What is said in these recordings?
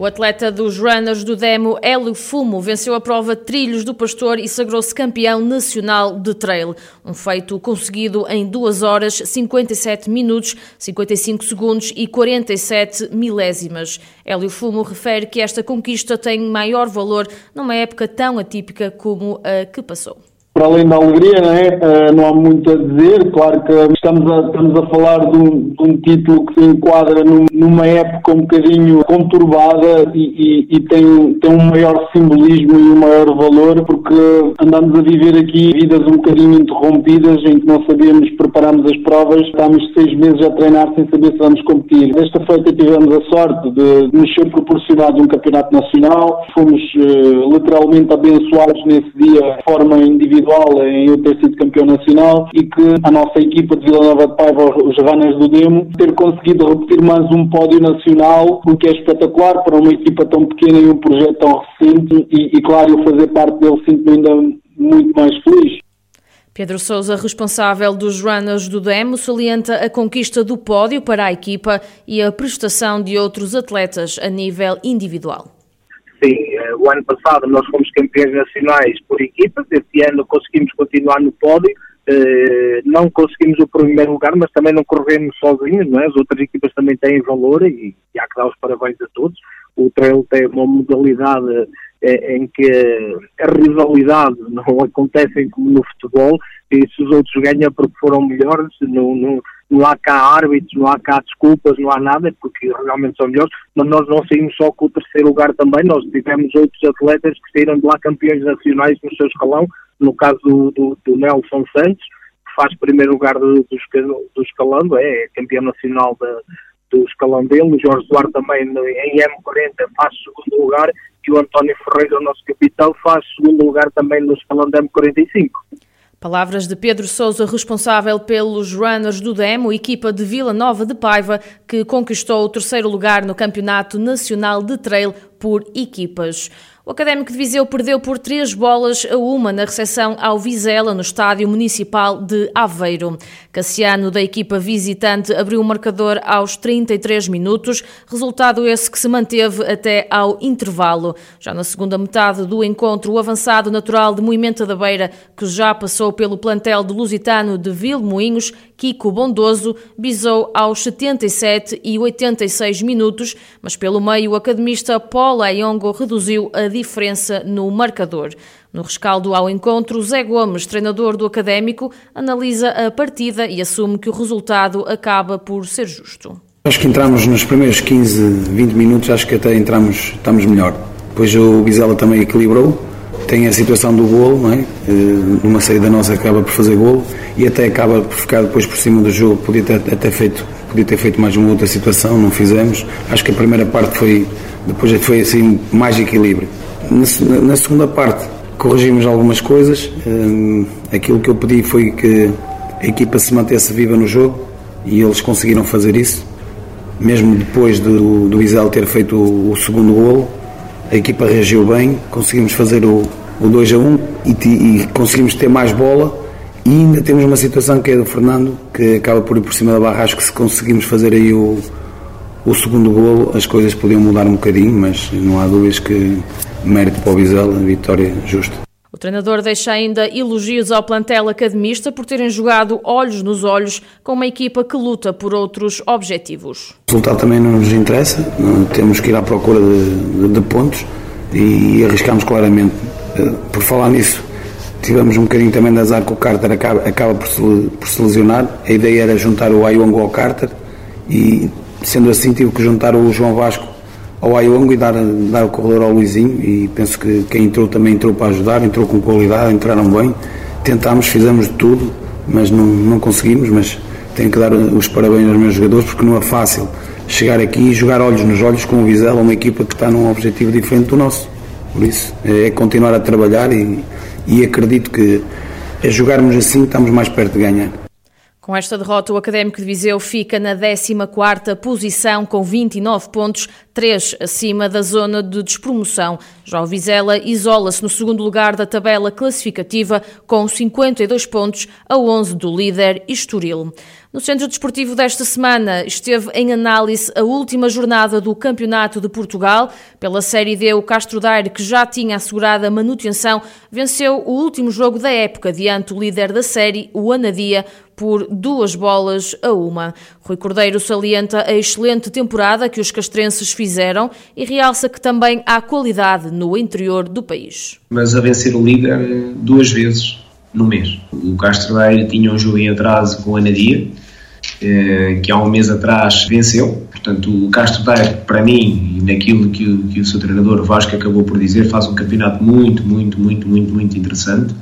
O atleta dos runners do Demo, Hélio Fumo, venceu a prova Trilhos do Pastor e sagrou-se campeão nacional de trail. Um feito conseguido em 2 horas, 57 minutos, 55 segundos e 47 milésimas. Hélio Fumo refere que esta conquista tem maior valor numa época tão atípica como a que passou para além da alegria, não, é? Uh, não há muito a dizer. Claro que estamos a, estamos a falar de um, de um título que se enquadra num, numa época um bocadinho conturbada e, e, e, tem, tem um maior simbolismo e um maior valor, porque andamos a viver aqui vidas um bocadinho interrompidas em que não sabíamos, prepararmos as provas, estávamos seis meses a treinar sem saber se vamos competir. Desta feita tivemos a sorte de nos ser proporcionado um campeonato nacional, fomos uh, literalmente abençoados nesse dia de forma individual em eu ter sido campeão nacional e que a nossa equipa de Vila Nova de Paiva, os Runners do Demo, ter conseguido repetir mais um pódio nacional, o que é espetacular para uma equipa tão pequena e um projeto tão recente e, e claro, eu fazer parte dele sinto-me ainda muito mais feliz. Pedro Sousa, responsável dos runners do Demo, salienta a conquista do pódio para a equipa e a prestação de outros atletas a nível individual. Sim, eh, o ano passado nós fomos campeões nacionais por equipas, este ano conseguimos continuar no pódio, eh, não conseguimos o primeiro lugar, mas também não corremos sozinhos, não é? as outras equipas também têm valor e, e há que dar os parabéns a todos. O trail tem uma modalidade eh, em que a rivalidade não acontece como no futebol, e se os outros ganham porque foram melhores, não, não, não há cá árbitros, não há cá desculpas, não há nada, porque realmente são melhores, mas nós não saímos só com o terceiro lugar também, nós tivemos outros atletas que saíram de lá campeões nacionais no seu escalão, no caso do, do, do Nelson Santos, que faz primeiro lugar do, do, escalão, é, é campeão nacional da, do escalão dele, o Jorge Duarte também em M40 faz segundo lugar, e o António Ferreira, o nosso capitão, faz segundo lugar também no escalão da M45. Palavras de Pedro Sousa, responsável pelos runners do Demo, equipa de Vila Nova de Paiva, que conquistou o terceiro lugar no Campeonato Nacional de Trail por equipas. O Académico de Viseu perdeu por três bolas a uma na recepção ao Vizela, no Estádio Municipal de Aveiro. Cassiano, da equipa visitante, abriu o marcador aos 33 minutos, resultado esse que se manteve até ao intervalo. Já na segunda metade do encontro, o avançado natural de Moimenta da Beira, que já passou pelo plantel do Lusitano de Vilmoinhos, Kiko Bondoso, bisou aos 77 e 86 minutos, mas pelo meio o academista Paul Ayongo reduziu a diferença no marcador. No rescaldo ao encontro, Zé Gomes, treinador do Académico, analisa a partida e assume que o resultado acaba por ser justo. Acho que entramos nos primeiros 15, 20 minutos, acho que até entramos, estamos melhor. Depois o Bizela também equilibrou, tem a situação do golo, não é? Eh, numa saída nossa acaba por fazer golo e até acaba por ficar depois por cima do jogo, podia ter, até feito, podia ter feito mais uma outra situação, não fizemos. Acho que a primeira parte foi, depois foi assim, mais equilíbrio. Na, na segunda parte corrigimos algumas coisas, eh, aquilo que eu pedi foi que a equipa se mantesse viva no jogo e eles conseguiram fazer isso, mesmo depois do, do Isel ter feito o, o segundo golo, a equipa reagiu bem, conseguimos fazer o, o 2 a 1 e, e, conseguimos ter mais bola. E ainda temos uma situação que é do Fernando que acaba por ir por cima da barra. Acho que se conseguimos fazer aí o, o segundo golo as coisas podiam mudar um bocadinho mas não há dúvidas que mérito para o Vizela, vitória justa o treinador deixa ainda elogios ao plantel academista por terem jogado olhos nos olhos com uma equipa que luta por outros objetivos. O resultado também não nos interessa, temos que ir à procura de, de, pontos e arriscamos claramente. Eh, por falar nisso, tivemos um bocadinho também de azar que o Carter acaba, acaba por, se, por se lesionar. A ideia era juntar o Ayongo ao Carter e, sendo assim, tive que juntar o João Vasco ao Ayongo e dar, dar o corredor ao Luizinho e penso que quem entrou também entrou para ajudar, entrou com qualidade, entraram bem, tentámos, fizemos de tudo, mas não, não conseguimos, mas tenho que dar os parabéns aos meus jogadores porque não é fácil chegar aqui e jogar olhos nos olhos com o Vizela, uma equipa que está num objetivo diferente do nosso. Por isso, é continuar a trabalhar e, e acredito que a jogarmos assim estamos mais perto de ganhar. Com esta derrota, o Académico de Viseu fica na 14ª posição com 29 pontos, 3 acima da zona de despromoção. Já o Vizela isola-se no segundo lugar da tabela classificativa com 52 pontos a 11 do líder Estoril. No Centro Desportivo desta semana esteve em análise a última jornada do Campeonato de Portugal. Pela Série D, o Castro Daire, que já tinha assegurado a manutenção, venceu o último jogo da época diante do líder da série, o Anadia, por duas bolas a uma. Rui Cordeiro salienta a excelente temporada que os castrenses fizeram e realça que também há qualidade no interior do país. Mas a vencer o líder duas vezes no mês. O Castro Daire tinha um jogo em atraso com o Anadia, eh, que há um mês atrás venceu. Portanto, o Castro Daire, para mim, e naquilo que que o seu treinador Vasco acabou por dizer, faz um campeonato muito, muito, muito, muito, muito interessante.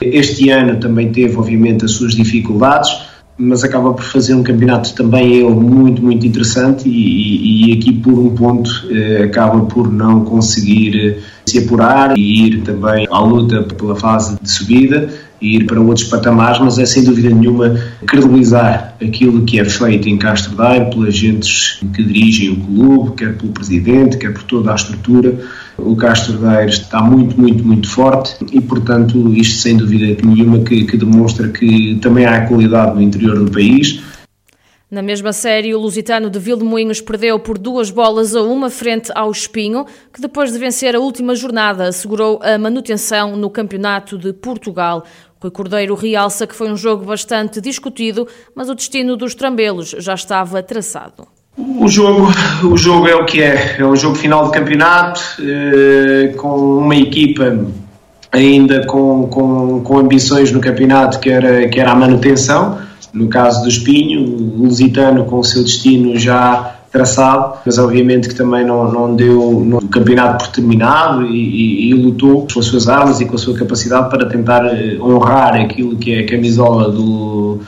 Este ano também teve, obviamente, as suas dificuldades, mas acaba por fazer um campeonato também ele muito, muito interessante e, e, e aqui por um ponto eh, acaba por não conseguir eh, se apurar e ir também à luta pela fase de subida e ir para outros patamares, mas é sem dúvida nenhuma credibilizar aquilo que é feito em Castro Daire pelas gentes que dirigem o clube, quer pelo presidente, quer por toda a estrutura. O Castro Daire está muito, muito, muito forte e, portanto, isto sem dúvida nenhuma que, que demonstra que também há qualidade no interior do país. Na mesma série, o Lusitano de Vilmoinhos perdeu por duas bolas a uma frente ao Espinho, que depois de vencer a última jornada assegurou a manutenção no Campeonato de Portugal. Rui Cordeiro realça que foi um jogo bastante discutido, mas o destino dos trambelos já estava traçado. O jogo, o jogo é o que é, é um jogo final de campeonato, eh, com uma equipa ainda com, com, com ambições no campeonato que era, que era a manutenção, no caso do Espinho, o Lusitano com o seu destino já traçado, mas obviamente que também não, não deu o campeonato por terminado e, e, e, lutou com as suas armas e com a sua capacidade para tentar eh, honrar aquilo que é a camisola do,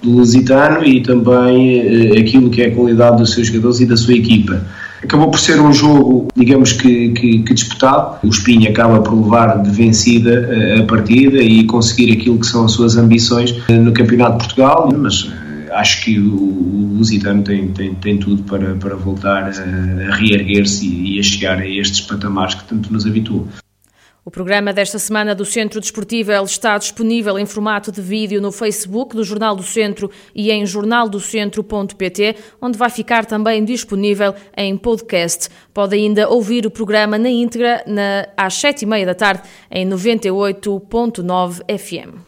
do Lusitano e também eh, aquilo que é a qualidade dos seus jogadores e da sua equipa. Acabou por ser um jogo, digamos que, que, que disputado. O Espinho acaba por levar de vencida a, a partida e conseguir aquilo que são as suas ambições no Campeonato de Portugal, mas eh, acho que o, Lusitano tem, tem, tem tudo para, para voltar a, a reerguer-se e, e a chegar a estes patamares que tanto nos habituou. O programa desta semana do Centro Desportivo está disponível em formato de vídeo no Facebook do Jornal do Centro e em jornaldocentro.pt, onde vai ficar também disponível em podcast. Pode ainda ouvir o programa na íntegra na, às sete e meia da tarde em 98.9 FM.